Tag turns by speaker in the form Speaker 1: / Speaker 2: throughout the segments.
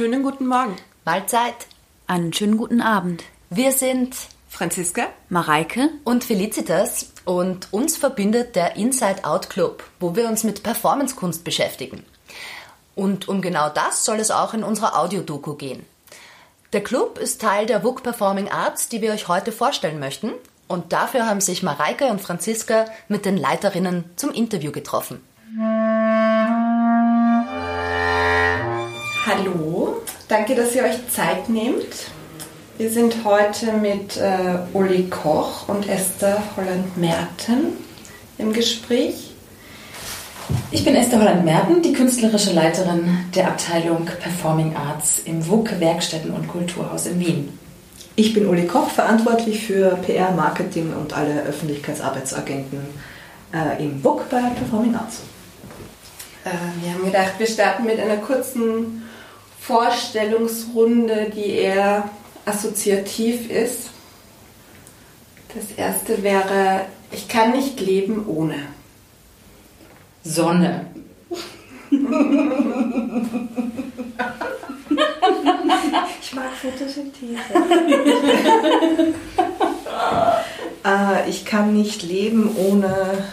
Speaker 1: Schönen guten Morgen.
Speaker 2: Mahlzeit.
Speaker 3: Einen schönen guten Abend.
Speaker 2: Wir sind
Speaker 1: Franziska,
Speaker 3: Mareike
Speaker 2: und Felicitas und uns verbindet der Inside Out Club, wo wir uns mit Performancekunst beschäftigen. Und um genau das soll es auch in unserer Audiodoku gehen. Der Club ist Teil der WUK Performing Arts, die wir euch heute vorstellen möchten. Und dafür haben sich Mareike und Franziska mit den Leiterinnen zum Interview getroffen.
Speaker 1: hallo. Danke, dass ihr euch Zeit nehmt. Wir sind heute mit äh, Uli Koch und Esther Holland-Merten im Gespräch.
Speaker 4: Ich bin Esther Holland-Merten, die künstlerische Leiterin der Abteilung Performing Arts im WUK Werkstätten und Kulturhaus in Wien.
Speaker 5: Ich bin Uli Koch, verantwortlich für PR, Marketing und alle Öffentlichkeitsarbeitsagenten äh, im WUK bei Performing Arts.
Speaker 1: Äh, wir haben gedacht, wir starten mit einer kurzen Vorstellungsrunde, die eher assoziativ ist. Das erste wäre, ich kann nicht leben ohne.
Speaker 4: Sonne.
Speaker 5: ich mag Photosynthese. äh, ich kann nicht leben ohne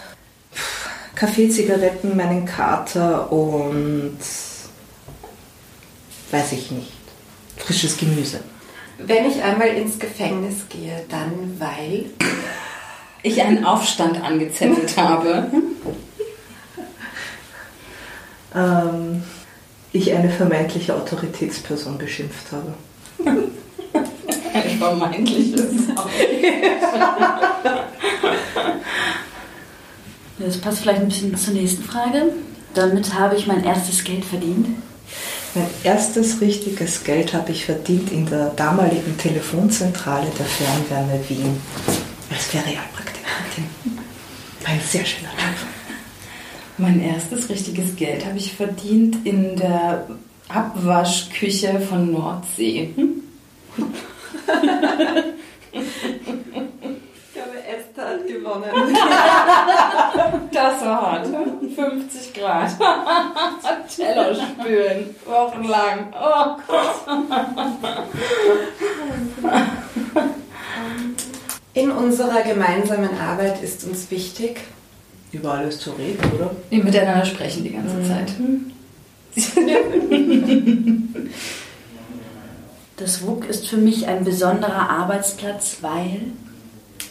Speaker 5: Kaffee, Zigaretten, meinen Kater und weiß ich nicht. Frisches Gemüse.
Speaker 1: Wenn ich einmal ins Gefängnis gehe, dann weil
Speaker 4: ich einen Aufstand angezettelt habe.
Speaker 5: ähm, ich eine vermeintliche Autoritätsperson beschimpft habe.
Speaker 4: Ein vermeintliches.
Speaker 3: Das passt vielleicht ein bisschen zur nächsten Frage. Damit habe ich mein erstes Geld verdient.
Speaker 5: Mein erstes richtiges Geld habe ich verdient in der damaligen Telefonzentrale der Fernwärme Wien als Ferialpraktikantin. Ein sehr schöner Tag.
Speaker 4: Mein erstes richtiges Geld habe ich verdient in der Abwaschküche von Nordsee.
Speaker 1: Esther hat gewonnen.
Speaker 4: Das war hart. 50 Grad. Cello spülen. Wochenlang. Oh Gott.
Speaker 1: In unserer gemeinsamen Arbeit ist uns wichtig,
Speaker 5: über alles zu reden, oder?
Speaker 4: Wir miteinander sprechen die ganze mhm. Zeit.
Speaker 3: Das WUK ist für mich ein besonderer Arbeitsplatz, weil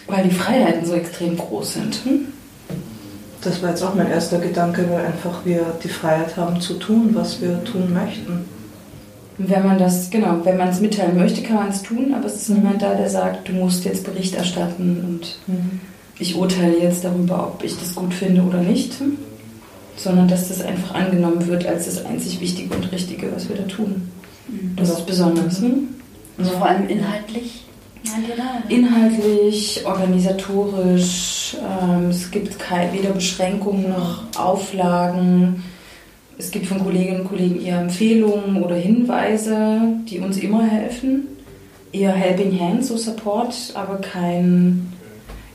Speaker 4: weil die Freiheiten so extrem groß sind. Hm?
Speaker 5: Das war jetzt auch mein erster Gedanke, weil einfach wir die Freiheit haben zu tun, was wir tun möchten.
Speaker 4: Wenn man das, genau, wenn man es mitteilen möchte, kann man es tun, aber es ist niemand da, der sagt, du musst jetzt Bericht erstatten und mhm. ich urteile jetzt darüber, ob ich das gut finde oder nicht, sondern dass das einfach angenommen wird als das einzig Wichtige und Richtige, was wir da tun. Mhm. Das ist besonders. Hm?
Speaker 3: Also vor allem inhaltlich
Speaker 4: Inhaltlich, organisatorisch, ähm, es gibt kein, weder Beschränkungen noch Auflagen. Es gibt von Kolleginnen und Kollegen eher Empfehlungen oder Hinweise, die uns immer helfen. Eher Helping Hands, so Support, aber kein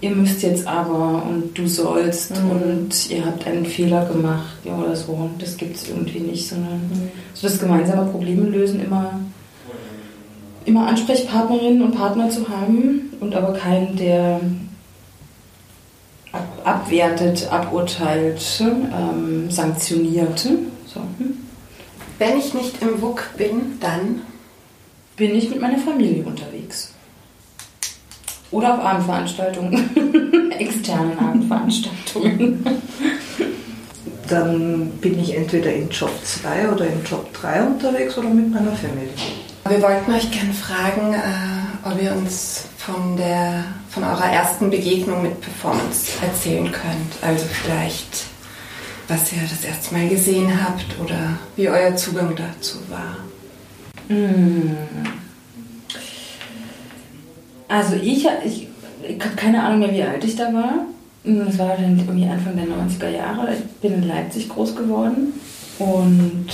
Speaker 4: ihr müsst jetzt aber und du sollst mhm. und ihr habt einen Fehler gemacht ja, oder so. Das gibt es irgendwie nicht, sondern mhm. so das gemeinsame Probleme lösen immer immer Ansprechpartnerinnen und Partner zu haben und aber keinen, der ab, abwertet, aburteilt, ähm, sanktioniert. So. Hm.
Speaker 1: Wenn ich nicht im WUK bin, dann
Speaker 4: bin ich mit meiner Familie unterwegs. Oder auf Abendveranstaltungen, externen Abendveranstaltungen.
Speaker 5: Dann bin ich entweder in Job 2 oder in Job 3 unterwegs oder mit meiner Familie.
Speaker 1: Wir wollten euch gerne fragen, äh, ob ihr uns von, der, von eurer ersten Begegnung mit Performance erzählen könnt. Also vielleicht, was ihr das erste Mal gesehen habt oder wie euer Zugang dazu war.
Speaker 4: Hm. Also ich, ich, ich habe keine Ahnung mehr, wie alt ich da war. Das war dann irgendwie Anfang der 90er Jahre. Ich bin in Leipzig groß geworden und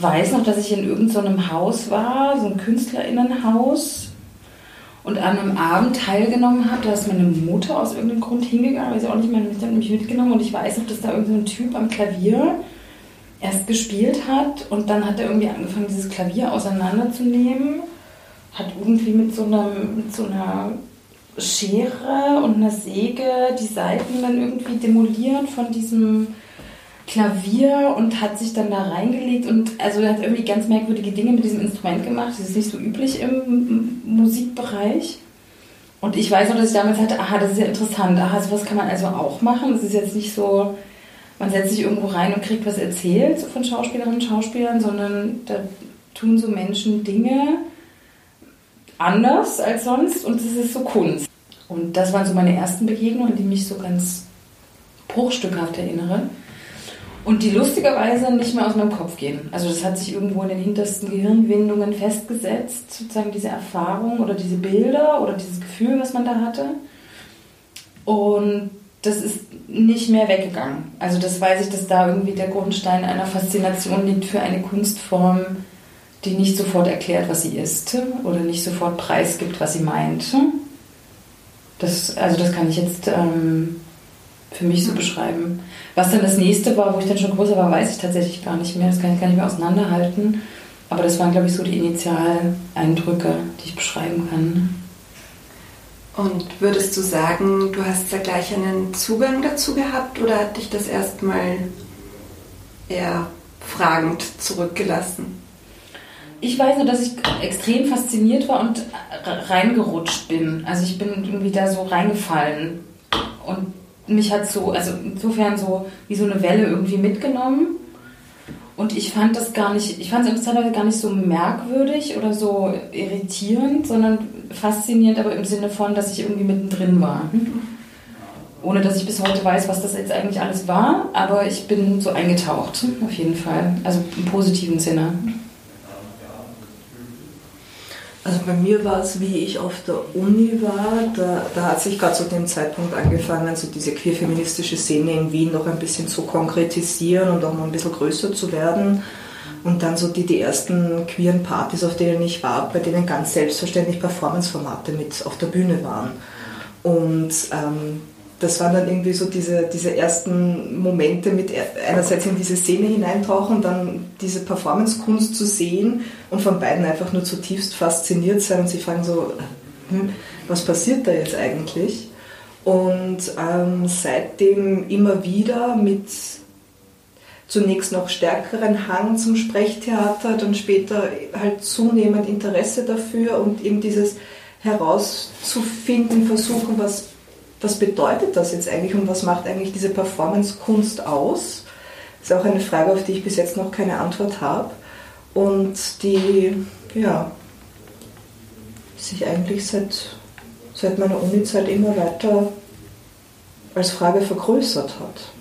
Speaker 4: weiß noch, dass ich in irgendeinem Haus war, so ein Künstlerinnenhaus und an einem Abend teilgenommen habe. Da ist meine Mutter aus irgendeinem Grund hingegangen, weiß ich auch nicht, meine Mutter hat mich mitgenommen und ich weiß noch, dass da irgendein so Typ am Klavier erst gespielt hat und dann hat er irgendwie angefangen, dieses Klavier auseinanderzunehmen, hat irgendwie mit so einer, mit so einer Schere und einer Säge die Seiten dann irgendwie demoliert von diesem Klavier und hat sich dann da reingelegt und also hat irgendwie ganz merkwürdige Dinge mit diesem Instrument gemacht. Das ist nicht so üblich im Musikbereich. Und ich weiß noch, dass ich damals hatte, aha, das ist ja interessant, aha, sowas kann man also auch machen. Das ist jetzt nicht so, man setzt sich irgendwo rein und kriegt was erzählt von Schauspielerinnen und Schauspielern, sondern da tun so Menschen Dinge anders als sonst und das ist so Kunst. Und das waren so meine ersten Begegnungen, die mich so ganz bruchstückhaft erinnere. Und die lustigerweise nicht mehr aus meinem Kopf gehen. Also das hat sich irgendwo in den hintersten Gehirnwindungen festgesetzt, sozusagen diese Erfahrung oder diese Bilder oder dieses Gefühl, was man da hatte. Und das ist nicht mehr weggegangen. Also das weiß ich, dass da irgendwie der Grundstein einer Faszination liegt für eine Kunstform, die nicht sofort erklärt, was sie ist oder nicht sofort preisgibt, was sie meint. Das, also das kann ich jetzt ähm, für mich so beschreiben. Was dann das nächste war, wo ich dann schon größer war, weiß ich tatsächlich gar nicht mehr. Das kann ich gar nicht mehr auseinanderhalten. Aber das waren, glaube ich, so die Initialeindrücke, die ich beschreiben kann.
Speaker 1: Und würdest du sagen, du hast da gleich einen Zugang dazu gehabt oder hat dich das erstmal eher fragend zurückgelassen?
Speaker 4: Ich weiß nur, dass ich extrem fasziniert war und reingerutscht bin. Also ich bin irgendwie da so reingefallen. Und mich hat so, also insofern so wie so eine Welle irgendwie mitgenommen. Und ich fand das gar nicht, ich fand es interessanterweise gar nicht so merkwürdig oder so irritierend, sondern faszinierend, aber im Sinne von, dass ich irgendwie mittendrin war. Ohne dass ich bis heute weiß, was das jetzt eigentlich alles war, aber ich bin so eingetaucht, auf jeden Fall. Also im positiven Sinne.
Speaker 5: Also bei mir war es, wie ich auf der Uni war, da, da hat sich gerade zu dem Zeitpunkt angefangen, so diese queer-feministische Szene in Wien noch ein bisschen zu konkretisieren und auch noch ein bisschen größer zu werden. Und dann so die, die ersten queeren Partys, auf denen ich war, bei denen ganz selbstverständlich Performance-Formate mit auf der Bühne waren. Und ähm, das waren dann irgendwie so diese, diese ersten Momente mit einerseits in diese Szene hineintauchen, dann diese Performance-Kunst zu sehen und von beiden einfach nur zutiefst fasziniert sein und sich fragen so, hm, was passiert da jetzt eigentlich? Und ähm, seitdem immer wieder mit zunächst noch stärkeren Hang zum Sprechtheater, dann später halt zunehmend Interesse dafür und eben dieses herauszufinden, versuchen, was was bedeutet das jetzt eigentlich und was macht eigentlich diese Performance-Kunst aus? Das ist auch eine Frage, auf die ich bis jetzt noch keine Antwort habe und die ja, sich eigentlich seit, seit meiner Uni-Zeit immer weiter als Frage vergrößert hat.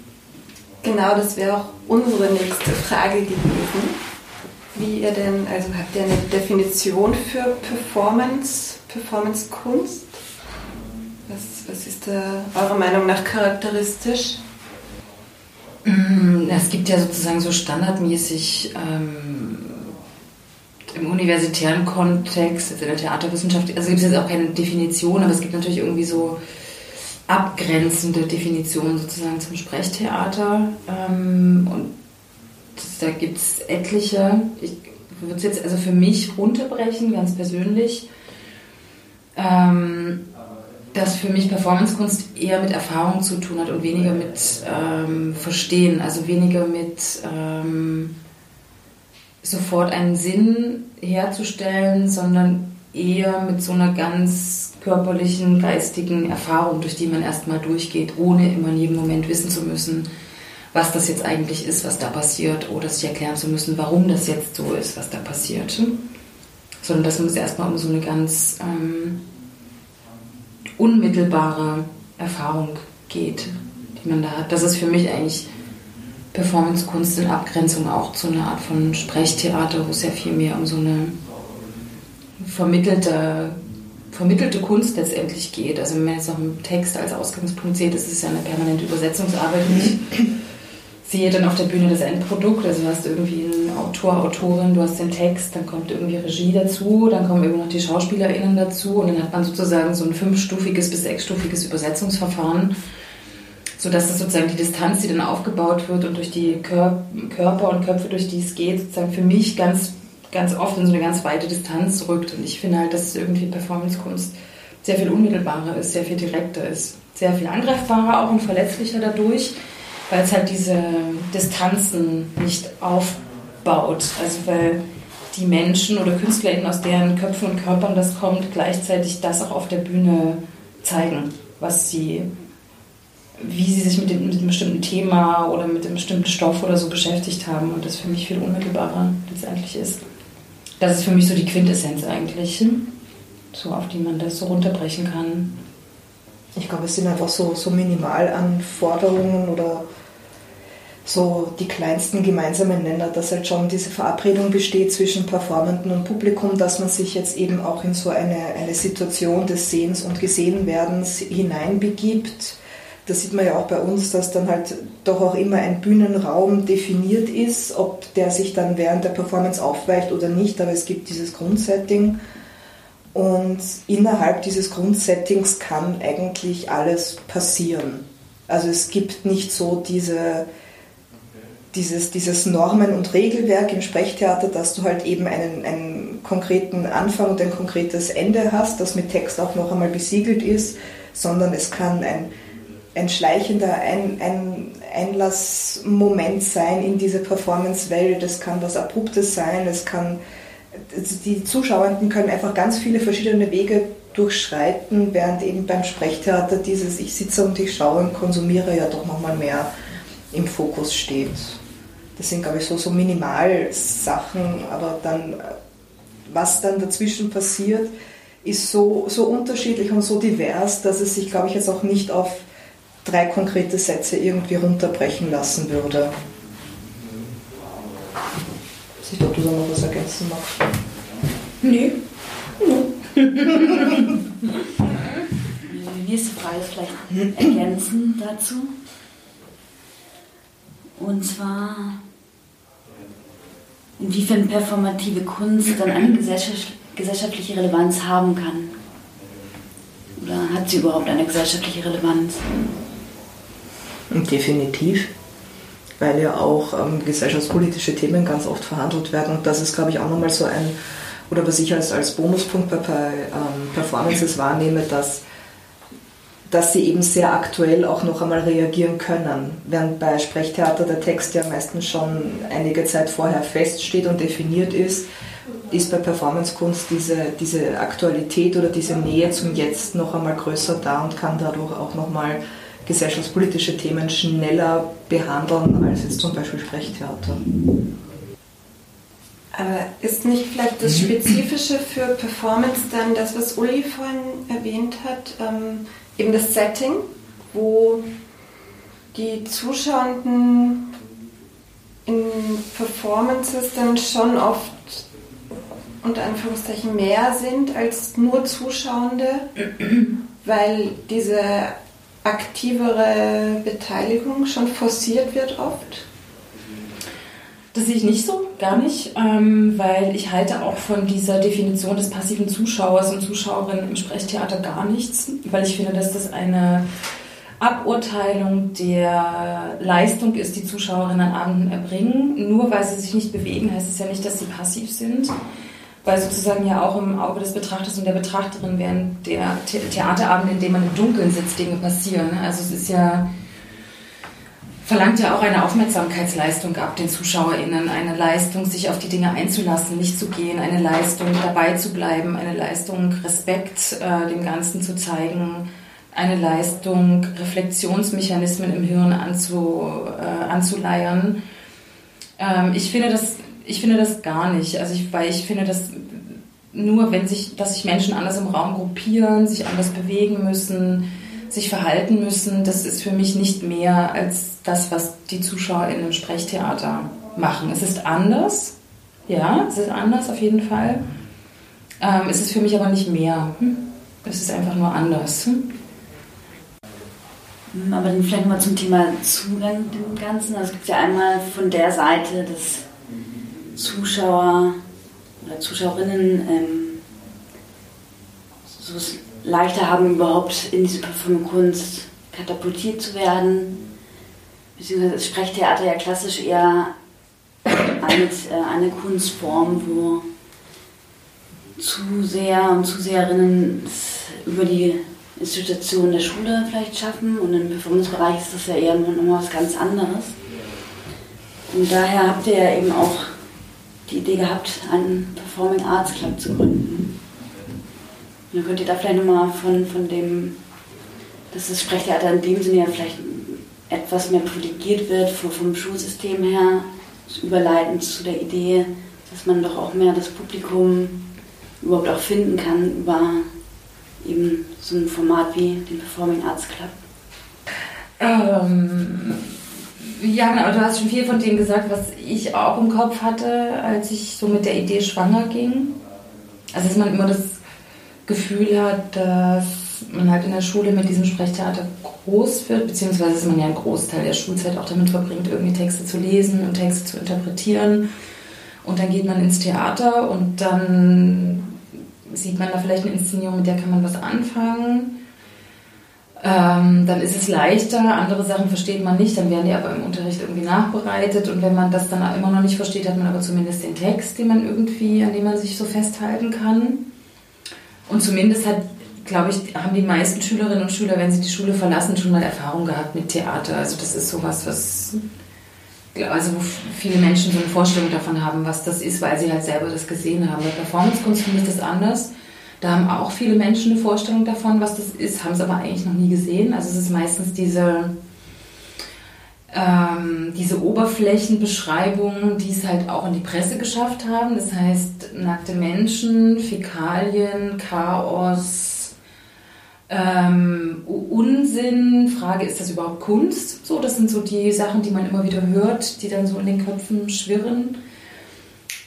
Speaker 1: Genau, das wäre auch unsere nächste Frage gewesen. Wie ihr denn, also habt ihr eine Definition für Performance, Performance-Kunst? Was, ist da eurer Meinung nach charakteristisch?
Speaker 4: Mm, es gibt ja sozusagen so standardmäßig ähm, im universitären Kontext, also in der Theaterwissenschaft, also gibt es jetzt auch keine Definition, aber es gibt natürlich irgendwie so abgrenzende Definitionen sozusagen zum Sprechtheater. Ähm, und da gibt es etliche. Ich würde es jetzt also für mich runterbrechen, ganz persönlich. Ähm, dass für mich Performancekunst eher mit Erfahrung zu tun hat und weniger mit ähm, Verstehen, also weniger mit ähm, sofort einen Sinn herzustellen, sondern eher mit so einer ganz körperlichen, geistigen Erfahrung, durch die man erstmal durchgeht, ohne immer in jedem Moment wissen zu müssen, was das jetzt eigentlich ist, was da passiert, oder sich erklären zu müssen, warum das jetzt so ist, was da passiert. Sondern dass man es erstmal um so eine ganz ähm, unmittelbare Erfahrung geht, die man da hat. Das ist für mich eigentlich Performancekunst in Abgrenzung auch zu einer Art von Sprechtheater, wo es ja viel mehr um so eine vermittelte, vermittelte Kunst letztendlich geht. Also wenn man jetzt noch einen Text als Ausgangspunkt sieht, ist ja eine permanente Übersetzungsarbeit. Und sehe dann auf der Bühne das Endprodukt. Also du hast irgendwie einen Autor, Autorin, du hast den Text, dann kommt irgendwie Regie dazu, dann kommen irgendwie noch die SchauspielerInnen dazu und dann hat man sozusagen so ein fünfstufiges bis sechsstufiges Übersetzungsverfahren sodass es sozusagen die Distanz, die dann aufgebaut wird und durch die Kör Körper und Köpfe, durch die es geht, sozusagen für mich ganz, ganz oft in so eine ganz weite Distanz rückt. Und ich finde halt, dass irgendwie Performancekunst sehr viel unmittelbarer ist, sehr viel direkter ist, sehr viel angreifbarer auch und verletzlicher dadurch, weil es halt diese Distanzen nicht aufbaut. Also weil die Menschen oder KünstlerInnen, aus deren Köpfen und Körpern das kommt, gleichzeitig das auch auf der Bühne zeigen, was sie, wie sie sich mit, dem, mit einem bestimmten Thema oder mit einem bestimmten Stoff oder so beschäftigt haben und das für mich viel unmittelbarer letztendlich ist. Das ist für mich so die Quintessenz eigentlich, so auf die man das so runterbrechen kann.
Speaker 5: Ich glaube, es sind einfach so, so Minimalanforderungen oder so die kleinsten gemeinsamen Nenner, dass halt schon diese Verabredung besteht zwischen Performenden und Publikum, dass man sich jetzt eben auch in so eine, eine Situation des Sehens und Gesehenwerdens hineinbegibt. Das sieht man ja auch bei uns, dass dann halt doch auch immer ein Bühnenraum definiert ist, ob der sich dann während der Performance aufweicht oder nicht, aber es gibt dieses Grundsetting. Und innerhalb dieses Grundsettings kann eigentlich alles passieren. Also es gibt nicht so diese, dieses, dieses Normen- und Regelwerk im Sprechtheater, dass du halt eben einen, einen konkreten Anfang und ein konkretes Ende hast, das mit Text auch noch einmal besiegelt ist, sondern es kann ein, ein schleichender ein, ein Einlassmoment sein in diese Performance-Welt, es kann was Abruptes sein, es kann, die Zuschauenden können einfach ganz viele verschiedene Wege durchschreiten, während eben beim Sprechtheater dieses Ich sitze und ich schaue und konsumiere ja doch nochmal mehr im Fokus steht. Das sind, glaube ich, so, so Minimalsachen, aber dann, was dann dazwischen passiert, ist so, so unterschiedlich und so divers, dass es sich, glaube ich, jetzt auch nicht auf drei konkrete Sätze irgendwie runterbrechen lassen würde. Ich weiß nicht, ob du da noch was ergänzen magst.
Speaker 3: Nee. Die nächste Frage vielleicht ergänzen dazu. Und zwar, inwiefern performative Kunst dann eine gesellschaftliche Relevanz haben kann. Oder hat sie überhaupt eine gesellschaftliche Relevanz?
Speaker 5: Definitiv, weil ja auch ähm, gesellschaftspolitische Themen ganz oft verhandelt werden. Und das ist, glaube ich, auch nochmal so ein, oder was ich als, als Bonuspunkt bei, bei ähm, Performances wahrnehme, dass dass sie eben sehr aktuell auch noch einmal reagieren können. Während bei Sprechtheater der Text ja meistens schon einige Zeit vorher feststeht und definiert ist, ist bei Performancekunst diese, diese Aktualität oder diese Nähe zum Jetzt noch einmal größer da und kann dadurch auch noch mal gesellschaftspolitische Themen schneller behandeln als jetzt zum Beispiel Sprechtheater.
Speaker 1: Aber ist nicht vielleicht das Spezifische für Performance dann das, was Uli vorhin erwähnt hat, ähm, eben das Setting, wo die Zuschauenden in Performances dann schon oft unter Anführungszeichen mehr sind als nur Zuschauende, weil diese aktivere Beteiligung schon forciert wird oft?
Speaker 4: Das sehe ich nicht so, gar nicht, ähm, weil ich halte auch von dieser Definition des passiven Zuschauers und Zuschauerin im Sprechtheater gar nichts, weil ich finde, dass das eine Aburteilung der Leistung ist, die Zuschauerinnen an Abenden erbringen. Nur weil sie sich nicht bewegen, heißt es ja nicht, dass sie passiv sind, weil sozusagen ja auch im Auge des Betrachters und der Betrachterin während der The Theaterabende, in dem man im Dunkeln sitzt, Dinge passieren. Also es ist ja verlangt ja auch eine Aufmerksamkeitsleistung ab den ZuschauerInnen, eine Leistung, sich auf die Dinge einzulassen, nicht zu gehen, eine Leistung, dabei zu bleiben, eine Leistung, Respekt äh, dem Ganzen zu zeigen, eine Leistung, Reflexionsmechanismen im Hirn anzu, äh, anzuleiern. Ähm, ich, finde das, ich finde das gar nicht, also ich, weil ich finde, dass nur wenn sich, dass sich Menschen anders im Raum gruppieren, sich anders bewegen müssen, sich verhalten müssen, das ist für mich nicht mehr als das, was die Zuschauer in einem Sprechtheater machen. Es ist anders, ja, es ist anders auf jeden Fall. Ähm, es ist für mich aber nicht mehr. Hm? Es ist einfach nur anders. Hm?
Speaker 3: Aber dann vielleicht mal zum Thema Zugang dem Ganzen. Also es gibt ja einmal von der Seite, dass Zuschauer oder Zuschauerinnen ähm, so leichter haben, überhaupt in diese Performance katapultiert zu werden. Beziehungsweise ist Sprechtheater ja klassisch eher eine, äh, eine Kunstform, wo Zuseher und Zuseherinnen über die Institution der Schule vielleicht schaffen und im Performance-Bereich ist das ja eher nochmal was ganz anderes. Und daher habt ihr ja eben auch die Idee gehabt, einen Performing Arts Club zu gründen. Dann könnt ihr da vielleicht nochmal von, von dem, dass das Sprechtheater in dem Sinne ja vielleicht etwas mehr privilegiert wird vom Schulsystem her, überleitend zu der Idee, dass man doch auch mehr das Publikum überhaupt auch finden kann über eben so ein Format wie den Performing Arts Club?
Speaker 4: Ähm, ja, genau, du hast schon viel von dem gesagt, was ich auch im Kopf hatte, als ich so mit der Idee schwanger ging. Also, dass man immer das Gefühl hat, dass man halt in der Schule mit diesem Sprechtheater groß wird, beziehungsweise dass man ja einen Großteil der Schulzeit auch damit verbringt, irgendwie Texte zu lesen und Texte zu interpretieren. Und dann geht man ins Theater und dann sieht man da vielleicht eine Inszenierung, mit der kann man was anfangen. Ähm, dann ist es leichter, andere Sachen versteht man nicht, dann werden die aber im Unterricht irgendwie nachbereitet und wenn man das dann immer noch nicht versteht, hat man aber zumindest den Text, den man irgendwie, an dem man sich so festhalten kann. Und zumindest hat, glaube ich, haben die meisten Schülerinnen und Schüler, wenn sie die Schule verlassen, schon mal Erfahrung gehabt mit Theater. Also das ist sowas, was also wo viele Menschen so eine Vorstellung davon haben, was das ist, weil sie halt selber das gesehen haben. Bei Performancekunst finde ich das anders. Da haben auch viele Menschen eine Vorstellung davon, was das ist, haben es aber eigentlich noch nie gesehen. Also es ist meistens diese, ähm, diese Oberflächenbeschreibungen, die es halt auch in die Presse geschafft haben. Das heißt, nackte Menschen, Fäkalien, Chaos, ähm, Unsinn, Frage, ist das überhaupt Kunst? So, das sind so die Sachen, die man immer wieder hört, die dann so in den Köpfen schwirren.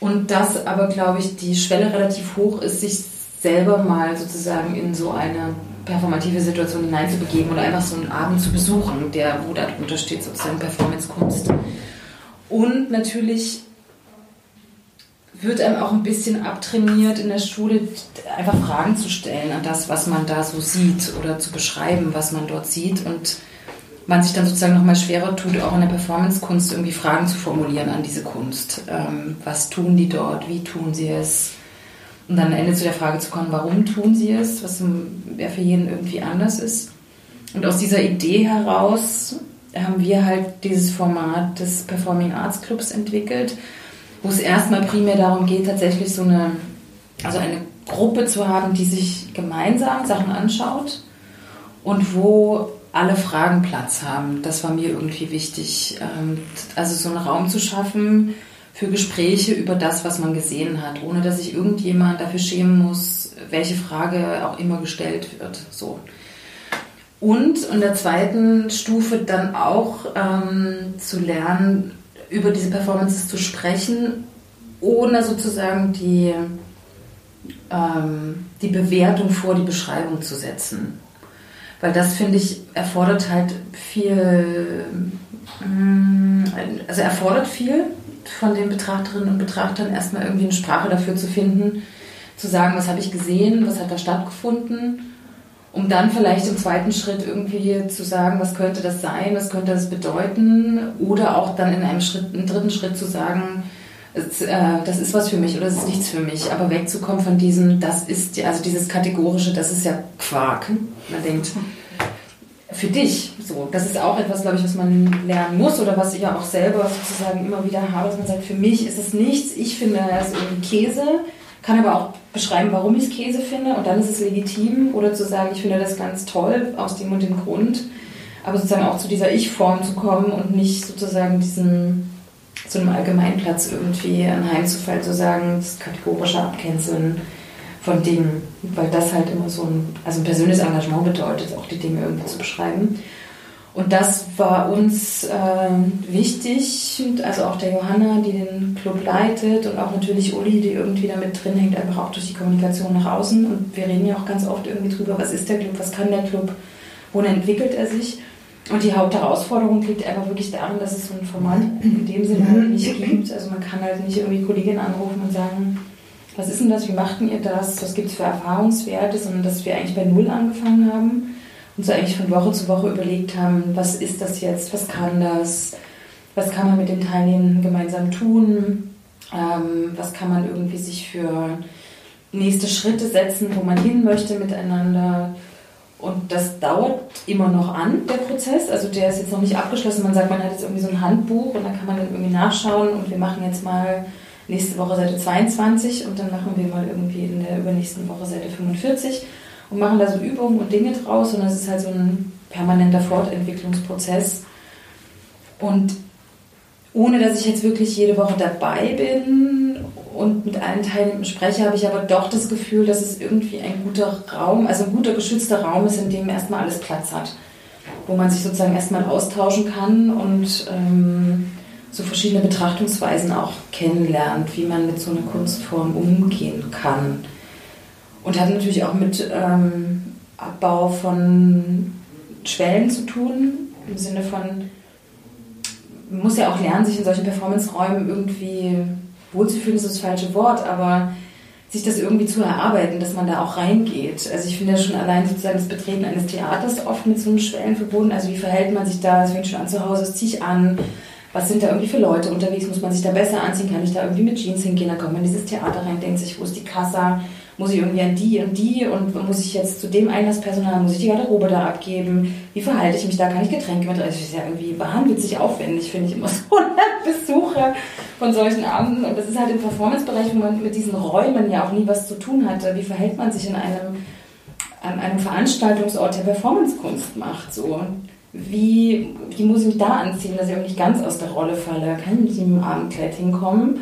Speaker 4: Und dass aber, glaube ich, die Schwelle relativ hoch ist, sich selber mal sozusagen in so eine performative Situation hineinzubegeben oder einfach so einen Abend zu besuchen, der, wo da drunter steht, sozusagen Performance-Kunst. Und natürlich wird einem auch ein bisschen abtrainiert in der Schule, einfach Fragen zu stellen an das, was man da so sieht oder zu beschreiben, was man dort sieht und man sich dann sozusagen nochmal schwerer tut, auch in der Performance-Kunst irgendwie Fragen zu formulieren an diese Kunst. Ähm, was tun die dort? Wie tun sie es? Und dann am Ende zu der Frage zu kommen, warum tun sie es? Was für jeden irgendwie anders ist. Und aus dieser Idee heraus haben wir halt dieses Format des Performing Arts Clubs entwickelt, wo es erstmal primär darum geht, tatsächlich so eine, also eine Gruppe zu haben, die sich gemeinsam Sachen anschaut und wo alle Fragen Platz haben. Das war mir irgendwie wichtig. Ähm, also so einen Raum zu schaffen für Gespräche über das, was man gesehen hat, ohne dass sich irgendjemand dafür schämen muss, welche Frage auch immer gestellt wird. So. Und in der zweiten Stufe dann auch ähm, zu lernen, über diese Performances zu sprechen, ohne sozusagen die, ähm, die Bewertung vor die Beschreibung zu setzen. Weil das, finde ich, erfordert halt viel, mm, also erfordert viel von den Betrachterinnen und Betrachtern, erstmal irgendwie eine Sprache dafür zu finden, zu sagen, was habe ich gesehen, was hat da stattgefunden um dann vielleicht im zweiten Schritt irgendwie zu sagen, was könnte das sein, was könnte das bedeuten, oder auch dann in einem Schritt, im dritten Schritt zu sagen, äh, das ist was für mich oder das ist nichts für mich, aber wegzukommen von diesem, das ist, also dieses kategorische, das ist ja Quark. Man denkt, für dich, so, das ist auch etwas, glaube ich, was man lernen muss oder was ich ja auch selber sozusagen immer wieder habe, dass man sagt, für mich ist es nichts, ich finde, das ist irgendwie Käse, kann aber auch beschreiben, warum ich Käse finde und dann ist es legitim. Oder zu sagen, ich finde das ganz toll aus dem und dem Grund, aber sozusagen auch zu dieser Ich-Form zu kommen und nicht sozusagen diesen zu einem Allgemeinplatz irgendwie anheimzufallen, zu sagen, das kategorische Abcanceln von Dingen, weil das halt immer so ein, also ein persönliches Engagement bedeutet, auch die Dinge irgendwie zu beschreiben. Und das war uns äh, wichtig, also auch der Johanna, die den Club leitet und auch natürlich Uli, die irgendwie damit drin hängt, einfach auch durch die Kommunikation nach außen. Und wir reden ja auch ganz oft irgendwie drüber, was ist der Club, was kann der Club, wohin entwickelt er sich. Und die Hauptherausforderung liegt einfach wirklich darin, dass es so ein Format in dem Sinne halt nicht gibt. Also man kann halt nicht irgendwie Kolleginnen anrufen und sagen, was ist denn das, wie machten ihr das, was gibt es für Erfahrungswerte, sondern dass wir eigentlich bei Null angefangen haben und so eigentlich von Woche zu Woche überlegt haben, was ist das jetzt, was kann das, was kann man mit den Teilnehmenden gemeinsam tun, ähm, was kann man irgendwie sich für nächste Schritte setzen, wo man hin möchte miteinander. Und das dauert immer noch an, der Prozess. Also der ist jetzt noch nicht abgeschlossen. Man sagt, man hat jetzt irgendwie so ein Handbuch und dann kann man dann irgendwie nachschauen und wir machen jetzt mal nächste Woche Seite 22 und dann machen wir mal irgendwie in der übernächsten Woche Seite 45 und machen da so Übungen und Dinge draus und das ist halt so ein permanenter Fortentwicklungsprozess. Und ohne dass ich jetzt wirklich jede Woche dabei bin und mit allen Teilnehmern spreche, habe ich aber doch das Gefühl, dass es irgendwie ein guter Raum, also ein guter geschützter Raum ist, in dem erstmal alles Platz hat. Wo man sich sozusagen erstmal austauschen kann und ähm, so verschiedene Betrachtungsweisen auch kennenlernt, wie man mit so einer Kunstform umgehen kann. Und hat natürlich auch mit ähm, Abbau von Schwellen zu tun, im Sinne von, man muss ja auch lernen, sich in solchen Performance-Räumen irgendwie wohlzufühlen, ist das falsche Wort, aber sich das irgendwie zu erarbeiten, dass man da auch reingeht. Also ich finde ja schon allein sozusagen das Betreten eines Theaters oft mit so einem Schwellen verbunden. Also wie verhält man sich da? Es fängt schon an zu Hause, das ziehe ich an was sind da irgendwie für Leute unterwegs, muss man sich da besser anziehen, kann ich da irgendwie mit Jeans hingehen, dann kommt man in dieses Theater rein, denkt sich, wo ist die Kasse, muss ich irgendwie an die und die? Und muss ich jetzt zu dem Einlasspersonal, muss ich die Garderobe da abgeben, wie verhalte ich mich da, kann ich Getränke mit, also das ist ja irgendwie wahnwitzig aufwendig, finde ich immer so Besuche von solchen Abenden. Und das ist halt im Performance-Bereich, wo man mit diesen Räumen ja auch nie was zu tun hat, wie verhält man sich in einem, an einem Veranstaltungsort, der Performance-Kunst macht, so wie, wie muss ich mich da anziehen, dass ich auch nicht ganz aus der Rolle falle? Kann ich mit dem Abendkleid hinkommen?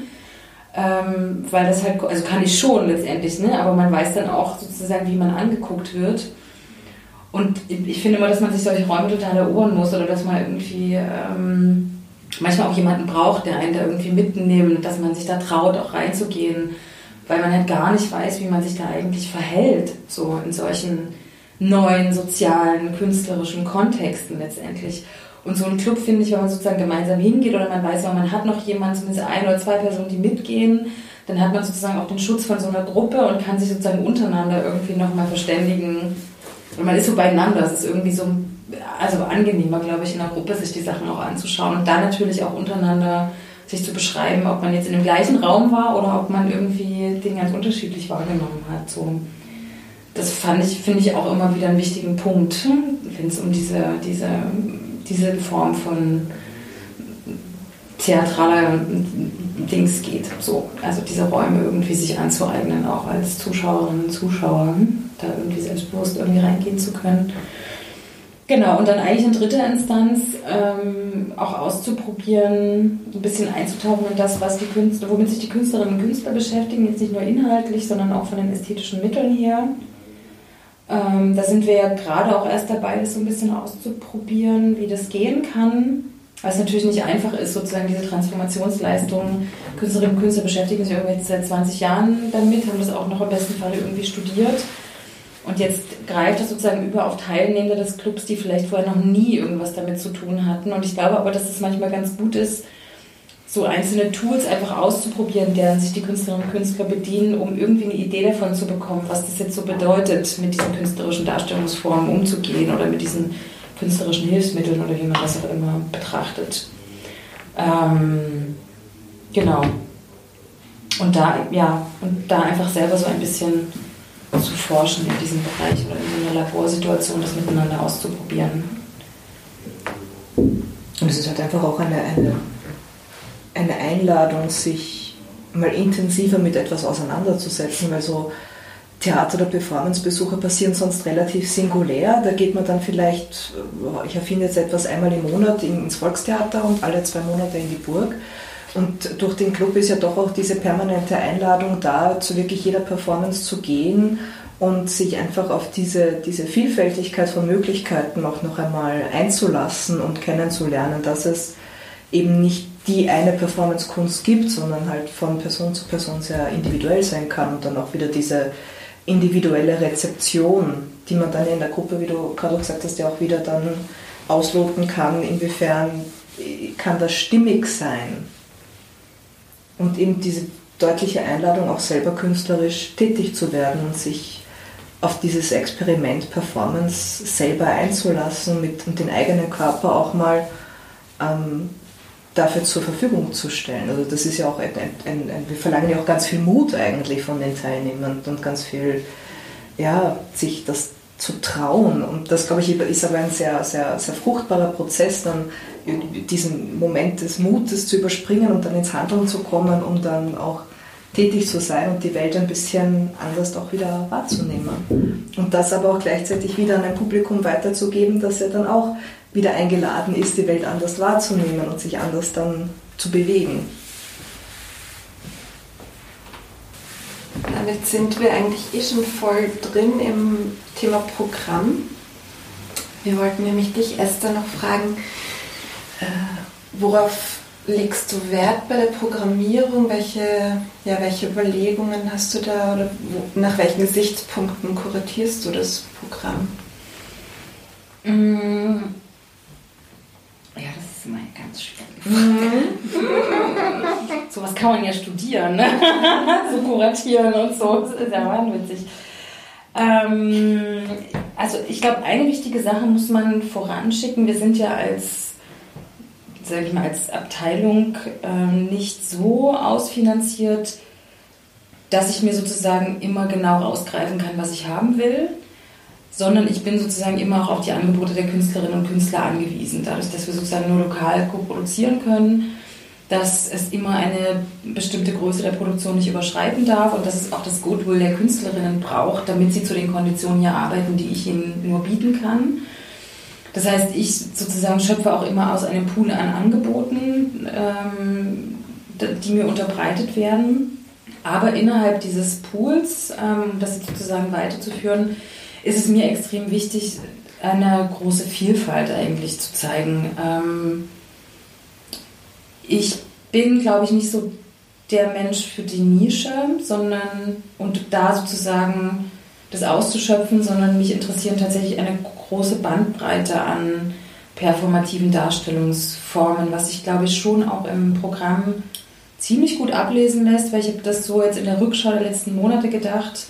Speaker 4: Ähm, weil das halt, also kann ich schon letztendlich, ne? aber man weiß dann auch sozusagen, wie man angeguckt wird. Und ich finde immer, dass man sich solche Räume total erobern muss oder dass man irgendwie ähm, manchmal auch jemanden braucht, der einen da irgendwie mitnimmt, dass man sich da traut, auch reinzugehen, weil man halt gar nicht weiß, wie man sich da eigentlich verhält, so in solchen neuen sozialen, künstlerischen Kontexten letztendlich. Und so ein Club finde ich, wenn man sozusagen gemeinsam hingeht oder man weiß, man hat noch jemanden, zumindest ein oder zwei Personen, die mitgehen, dann hat man sozusagen auch den Schutz von so einer Gruppe und kann sich sozusagen untereinander irgendwie nochmal verständigen. Und man ist so beieinander. Es ist irgendwie so also angenehmer, glaube ich, in der Gruppe sich die Sachen auch anzuschauen und da natürlich auch untereinander sich zu beschreiben, ob man jetzt in dem gleichen Raum war oder ob man irgendwie den ganz unterschiedlich wahrgenommen hat. So das fand ich, finde ich auch immer wieder einen wichtigen Punkt, wenn es um diese, diese, diese Form von theatraler Dings geht. So, also diese Räume irgendwie sich anzueignen, auch als Zuschauerinnen und Zuschauer, da irgendwie selbstbewusst irgendwie reingehen zu können. Genau, und dann eigentlich in dritter Instanz ähm, auch auszuprobieren, ein bisschen einzutauchen in das, was die Künstler, womit sich die Künstlerinnen und Künstler beschäftigen, jetzt nicht nur inhaltlich, sondern auch von den ästhetischen Mitteln her. Ähm, da sind wir ja gerade auch erst dabei, das so ein bisschen auszuprobieren, wie das gehen kann. Weil es natürlich nicht einfach ist, sozusagen diese Transformationsleistung. Künstlerinnen und Künstler beschäftigen sich irgendwie jetzt seit 20 Jahren damit, haben das auch noch im besten Fall irgendwie studiert. Und jetzt greift das sozusagen über auf Teilnehmer des Clubs, die vielleicht vorher noch nie irgendwas damit zu tun hatten. Und ich glaube aber, dass es manchmal ganz gut ist, so einzelne Tools einfach auszuprobieren, deren sich die Künstlerinnen und Künstler bedienen, um irgendwie eine Idee davon zu bekommen, was das jetzt so bedeutet, mit diesen künstlerischen Darstellungsformen umzugehen oder mit diesen künstlerischen Hilfsmitteln oder wie man das auch immer betrachtet. Ähm, genau. Und da, ja, und da einfach selber so ein bisschen zu forschen in diesem Bereich oder in so einer Laborsituation, das miteinander auszuprobieren.
Speaker 5: Und es ist halt einfach auch eine, eine eine Einladung, sich mal intensiver mit etwas auseinanderzusetzen, weil so Theater- oder Performancebesuche passieren sonst relativ singulär. Da geht man dann vielleicht, ich erfinde jetzt etwas einmal im Monat ins Volkstheater und alle zwei Monate in die Burg. Und durch den Club ist ja doch auch diese permanente Einladung da, zu wirklich jeder Performance zu gehen und sich einfach auf diese, diese Vielfältigkeit von Möglichkeiten auch noch einmal einzulassen und kennenzulernen, dass es eben nicht die eine Performance-Kunst gibt, sondern halt von Person zu Person sehr individuell sein kann und dann auch wieder diese individuelle Rezeption, die man dann in der Gruppe, wie du gerade auch gesagt hast, ja auch wieder dann ausloten kann, inwiefern kann das stimmig sein. Und eben diese deutliche Einladung, auch selber künstlerisch tätig zu werden und sich auf dieses Experiment Performance selber einzulassen mit, und den eigenen Körper auch mal ähm, dafür zur Verfügung zu stellen. Also das ist ja auch ein, ein, ein, wir verlangen ja auch ganz viel Mut eigentlich von den Teilnehmern und ganz viel, ja, sich das zu trauen. Und das, glaube ich, ist aber ein sehr, sehr, sehr fruchtbarer Prozess, dann diesen Moment des Mutes zu überspringen und dann ins Handeln zu kommen, um dann auch tätig zu sein und die Welt ein bisschen anders auch wieder wahrzunehmen. Und das aber auch gleichzeitig wieder an ein Publikum weiterzugeben, das ja dann auch wieder eingeladen ist, die Welt anders wahrzunehmen und sich anders dann zu bewegen.
Speaker 1: Damit sind wir eigentlich eh schon voll drin im Thema Programm. Wir wollten nämlich dich, Esther, noch fragen, äh, worauf legst du Wert bei der Programmierung? Welche, ja, welche Überlegungen hast du da oder wo, nach welchen Gesichtspunkten kuratierst du das Programm?
Speaker 4: Mm. Ja, das ist immer eine ganz schwierige Frage. so was kann man ja studieren, ne? so kuratieren und so. Das ist ja wahnwitzig. Ähm, also ich glaube, eine wichtige Sache muss man voranschicken. Wir sind ja als sage ich mal, als Abteilung ähm, nicht so ausfinanziert, dass ich mir sozusagen immer genau rausgreifen kann, was ich haben will, sondern ich bin sozusagen immer auch auf die Angebote der Künstlerinnen und Künstler angewiesen. Dadurch, dass wir sozusagen nur lokal co-produzieren können, dass es immer eine bestimmte Größe der Produktion nicht überschreiten darf und dass es auch das Goodwill der Künstlerinnen braucht, damit sie zu den Konditionen hier arbeiten, die ich ihnen nur bieten kann. Das heißt, ich sozusagen schöpfe auch immer aus einem Pool an Angeboten, ähm, die mir unterbreitet werden. Aber innerhalb dieses Pools, ähm, das sozusagen weiterzuführen, ist es mir extrem wichtig, eine große Vielfalt eigentlich zu zeigen. Ähm, ich bin, glaube ich, nicht so der Mensch für die Nische, sondern und da sozusagen das auszuschöpfen, sondern mich interessieren tatsächlich eine große Bandbreite an performativen Darstellungsformen, was sich, glaube ich, schon auch im Programm ziemlich gut ablesen lässt, weil ich habe das so jetzt in der Rückschau der letzten Monate gedacht.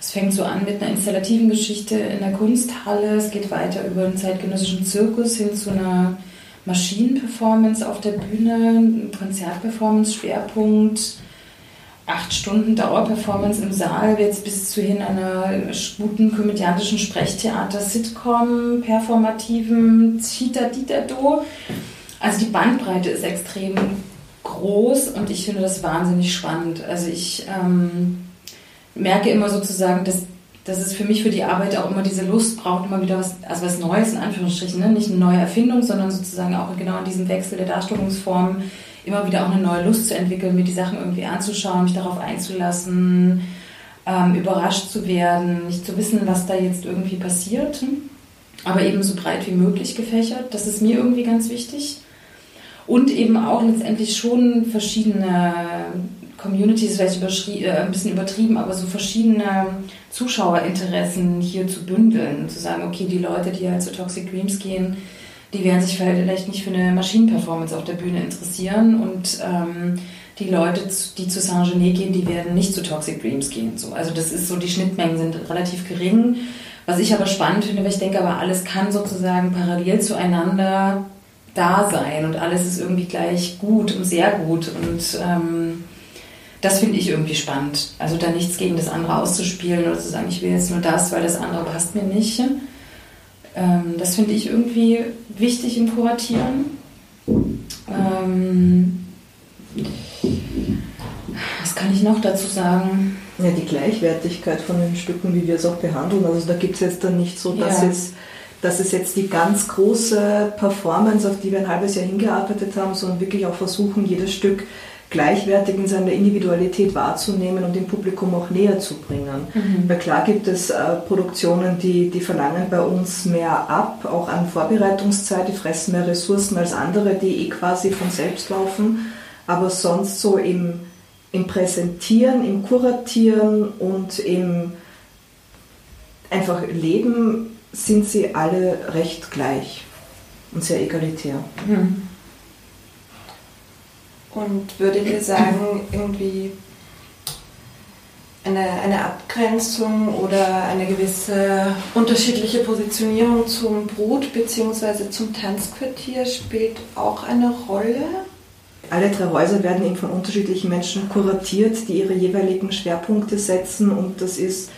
Speaker 4: Es fängt so an mit einer installativen Geschichte in der Kunsthalle, es geht weiter über einen zeitgenössischen Zirkus hin zu einer Maschinenperformance auf der Bühne, Konzertperformance-Schwerpunkt, acht Stunden Dauerperformance im Saal, jetzt bis zu hin einer guten komödiantischen Sprechtheater, Sitcom, performativen Chita Ditado. Also die Bandbreite ist extrem groß und ich finde das wahnsinnig spannend. Also ich ähm, merke immer sozusagen, dass, dass es für mich für die Arbeit auch immer diese Lust braucht, immer wieder was, also was Neues in Anführungsstrichen, ne? nicht eine neue Erfindung, sondern sozusagen auch genau in diesem Wechsel der Darstellungsformen immer wieder auch eine neue Lust zu entwickeln, mir die Sachen irgendwie anzuschauen, mich darauf einzulassen, ähm, überrascht zu werden, nicht zu wissen, was da jetzt irgendwie passiert, aber eben so breit wie möglich gefächert. Das ist mir irgendwie ganz wichtig. Und eben auch letztendlich schon verschiedene Communities, vielleicht äh, ein bisschen übertrieben, aber so verschiedene Zuschauerinteressen hier zu bündeln, zu sagen, okay, die Leute, die halt zu Toxic Dreams gehen, die werden sich vielleicht nicht für eine Maschinenperformance auf der Bühne interessieren und ähm, die Leute, die zu Saint-Genet gehen, die werden nicht zu Toxic Dreams gehen. So. Also das ist so, die Schnittmengen sind relativ gering. Was ich aber spannend finde, weil ich denke, aber alles kann sozusagen parallel zueinander da sein und alles ist irgendwie gleich gut und sehr gut und ähm, das finde ich irgendwie spannend. Also da nichts gegen das andere auszuspielen oder zu sagen, ich will jetzt nur das, weil das andere passt mir nicht. Ähm, das finde ich irgendwie wichtig im Kuratieren. Ähm, was kann ich noch dazu sagen?
Speaker 5: Ja, die Gleichwertigkeit von den Stücken, wie wir es auch behandeln. Also da gibt es jetzt dann nicht so, dass, ja. es, dass es jetzt die ganz große Performance, auf die wir ein halbes Jahr hingearbeitet haben, sondern wirklich auch versuchen, jedes Stück gleichwertig in seiner Individualität wahrzunehmen und dem Publikum auch näher zu bringen. Mhm. Weil klar gibt es äh, Produktionen, die, die verlangen bei uns mehr ab, auch an Vorbereitungszeit, die fressen mehr Ressourcen als andere, die eh quasi von selbst laufen. Aber sonst so im, im Präsentieren, im Kuratieren und im einfach Leben sind sie alle recht gleich und sehr egalitär. Mhm.
Speaker 1: Und würde dir sagen, irgendwie eine, eine Abgrenzung oder eine gewisse unterschiedliche Positionierung zum Brut- bzw. zum Tanzquartier spielt auch eine Rolle?
Speaker 5: Alle drei Häuser werden eben von unterschiedlichen Menschen kuratiert, die ihre jeweiligen Schwerpunkte setzen und das ist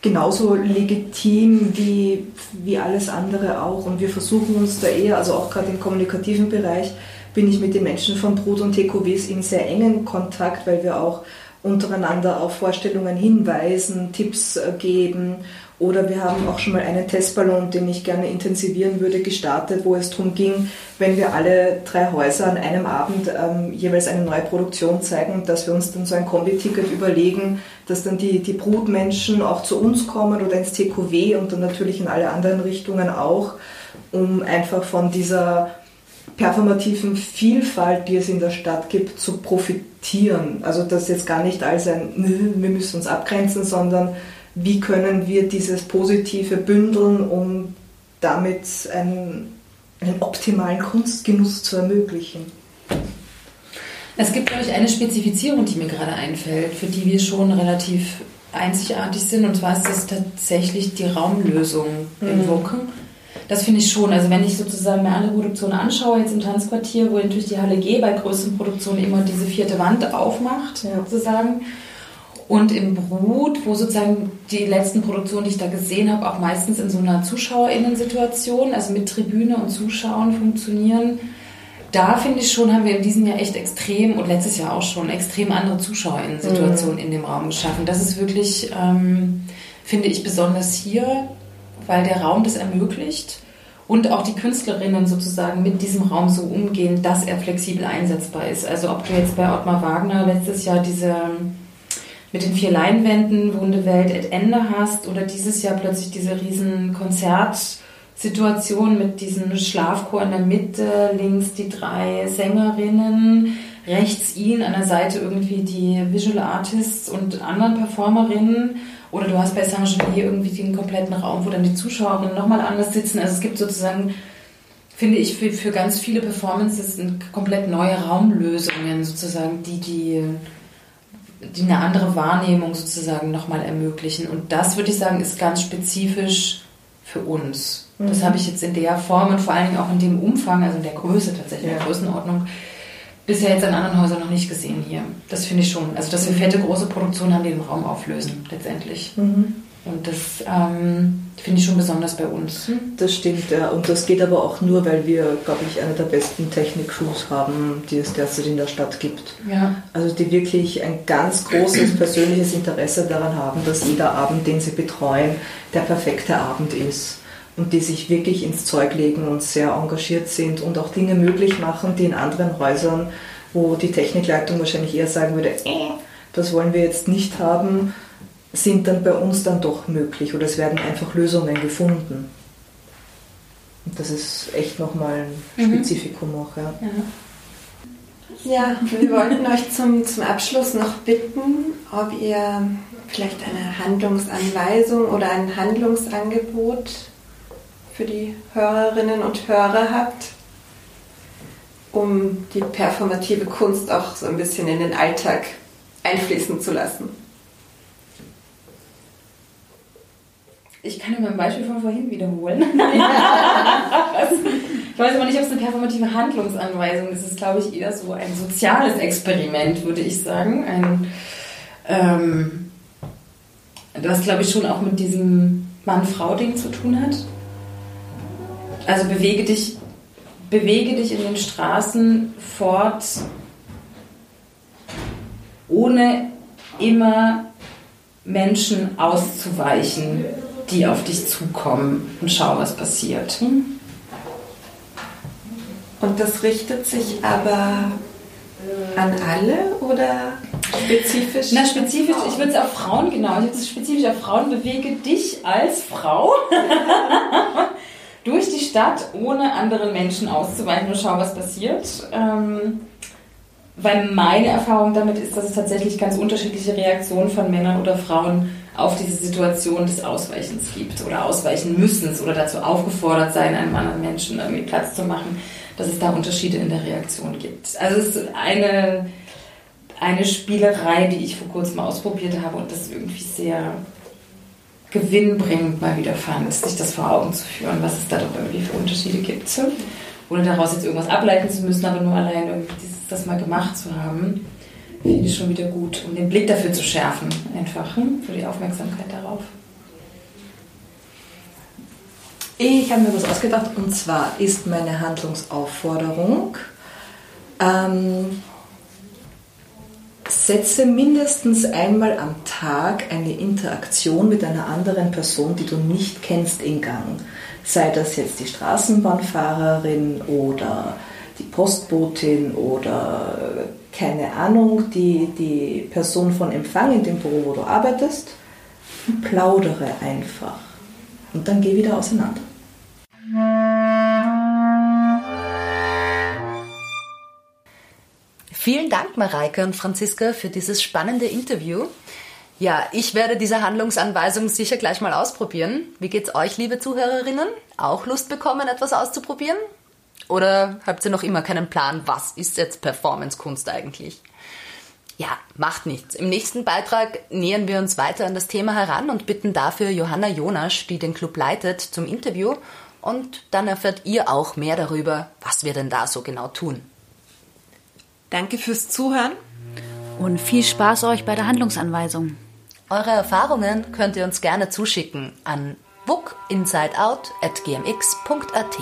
Speaker 5: genauso legitim wie, wie alles andere auch. Und wir versuchen uns da eher, also auch gerade im kommunikativen Bereich, bin ich mit den Menschen von Brut und TQWs in sehr engen Kontakt, weil wir auch untereinander auf Vorstellungen hinweisen, Tipps äh, geben. Oder wir haben auch schon mal einen Testballon, den ich gerne intensivieren würde, gestartet, wo es darum ging, wenn wir alle drei Häuser an einem Abend ähm, jeweils eine neue Produktion zeigen, dass wir uns dann so ein Kombi-Ticket überlegen, dass dann die, die Brutmenschen auch zu uns kommen oder ins TQW und dann natürlich in alle anderen Richtungen auch, um einfach von dieser performativen Vielfalt, die es in der Stadt gibt, zu profitieren. Also das jetzt gar nicht als ein, wir müssen uns abgrenzen, sondern wie können wir dieses Positive bündeln, um damit einen, einen optimalen Kunstgenuss zu ermöglichen.
Speaker 4: Es gibt, glaube ich, eine Spezifizierung, die mir gerade einfällt, für die wir schon relativ einzigartig sind, und zwar ist das tatsächlich die Raumlösung mhm. im Woken das finde ich schon. Also wenn ich sozusagen mir andere Produktionen anschaue, jetzt im Tanzquartier, wo natürlich die Halle G bei größeren Produktionen immer diese vierte Wand aufmacht, ja. sozusagen. Und im Brut, wo sozusagen die letzten Produktionen, die ich da gesehen habe, auch meistens in so einer ZuschauerInnen-Situation, also mit Tribüne und Zuschauern funktionieren, da finde ich schon, haben wir in diesem Jahr echt extrem und letztes Jahr auch schon extrem andere ZuschauerInnen-Situationen mhm. in dem Raum geschaffen. Das ist wirklich, ähm, finde ich, besonders hier weil der Raum das ermöglicht und auch die Künstlerinnen sozusagen mit diesem Raum so umgehen, dass er flexibel einsetzbar ist. Also ob du jetzt bei Ottmar Wagner letztes Jahr diese mit den vier Leinwänden Wunde Welt at Ende hast oder dieses Jahr plötzlich diese riesen Konzertsituation mit diesem Schlafchor in der Mitte, links die drei Sängerinnen, rechts ihn, an der Seite irgendwie die Visual Artists und anderen Performerinnen oder du hast bei Saint-Genier irgendwie den kompletten Raum, wo dann die Zuschauerinnen nochmal anders sitzen. Also es gibt sozusagen, finde ich, für, für ganz viele Performances komplett neue Raumlösungen sozusagen, die die die eine andere Wahrnehmung sozusagen nochmal ermöglichen. Und das würde ich sagen, ist ganz spezifisch für uns. Mhm. Das habe ich jetzt in der Form und vor allen Dingen auch in dem Umfang, also in der Größe tatsächlich, in der Größenordnung, bisher jetzt an anderen Häusern noch nicht gesehen hier. Das finde ich schon. Also, dass wir fette, große Produktionen haben, die den Raum auflösen, letztendlich. Mhm. Und das ähm, finde ich schon besonders bei uns.
Speaker 5: Das stimmt, ja. Und das geht aber auch nur, weil wir, glaube ich, eine der besten Technik-Crews haben, die es derzeit in der Stadt gibt. Ja. Also die wirklich ein ganz großes persönliches Interesse daran haben, dass jeder Abend, den sie betreuen, der perfekte Abend ist und die sich wirklich ins Zeug legen und sehr engagiert sind und auch Dinge möglich machen, die in anderen Häusern, wo die Technikleitung wahrscheinlich eher sagen würde, äh, das wollen wir jetzt nicht haben, sind dann bei uns dann doch möglich oder es werden einfach Lösungen gefunden. Und das ist echt nochmal ein mhm. Spezifikum auch. Ja.
Speaker 1: ja. ja. wir wollten euch zum, zum Abschluss noch bitten, ob ihr vielleicht eine Handlungsanweisung oder ein Handlungsangebot für die Hörerinnen und Hörer habt, um die performative Kunst auch so ein bisschen in den Alltag einfließen zu lassen?
Speaker 4: Ich kann dir mal ein Beispiel von vorhin wiederholen. ich weiß aber nicht, ob es eine performative Handlungsanweisung ist. Es ist, glaube ich, eher so ein soziales Experiment, würde ich sagen. Ein, ähm, das, glaube ich, schon auch mit diesem Mann-Frau-Ding zu tun hat. Also bewege dich, bewege dich in den Straßen fort, ohne immer Menschen auszuweichen, die auf dich zukommen und schau, was passiert. Hm?
Speaker 1: Und das richtet sich aber an alle oder spezifisch?
Speaker 4: Na, spezifisch, ich würde es auf Frauen, genau, ich würde es spezifisch auf Frauen, bewege dich als Frau durch die Stadt, ohne anderen Menschen auszuweichen und schau, was passiert. Ähm, weil meine Erfahrung damit ist, dass es tatsächlich ganz unterschiedliche Reaktionen von Männern oder Frauen auf diese Situation des Ausweichens gibt oder ausweichen müssen oder dazu aufgefordert sein, einem anderen Menschen irgendwie Platz zu machen, dass es da Unterschiede in der Reaktion gibt. Also es ist eine, eine Spielerei, die ich vor kurzem ausprobiert habe und das irgendwie sehr gewinnbringend mal wieder fand, sich das vor Augen zu führen, was es da doch irgendwie für Unterschiede gibt. Ohne daraus jetzt irgendwas ableiten zu müssen, aber nur allein irgendwie dieses, das mal gemacht zu haben, finde ich schon wieder gut. Um den Blick dafür zu schärfen, einfach, hm, für die Aufmerksamkeit darauf.
Speaker 5: Ich habe mir was ausgedacht und zwar ist meine Handlungsaufforderung, ähm, setze mindestens einmal am Tag eine Interaktion mit einer anderen Person, die du nicht kennst, in Gang. Sei das jetzt die Straßenbahnfahrerin oder die Postbotin oder keine Ahnung, die, die Person von Empfang in dem Büro, wo du arbeitest, und plaudere einfach. Und dann geh wieder auseinander.
Speaker 2: Vielen Dank, Mareike und Franziska, für dieses spannende Interview. Ja, ich werde diese Handlungsanweisung sicher gleich mal ausprobieren. Wie geht's euch, liebe Zuhörerinnen? Auch Lust bekommen, etwas auszuprobieren? Oder habt ihr noch immer keinen Plan, was ist jetzt Performance-Kunst eigentlich? Ja, macht nichts. Im nächsten Beitrag nähern wir uns weiter an das Thema heran und bitten dafür Johanna Jonasch, die den Club leitet, zum Interview. Und dann erfährt ihr auch mehr darüber, was wir denn da so genau tun.
Speaker 1: Danke fürs Zuhören.
Speaker 6: Und viel Spaß euch bei der Handlungsanweisung.
Speaker 2: Eure Erfahrungen könnt ihr uns gerne zuschicken an bookinsideout.gmx.at.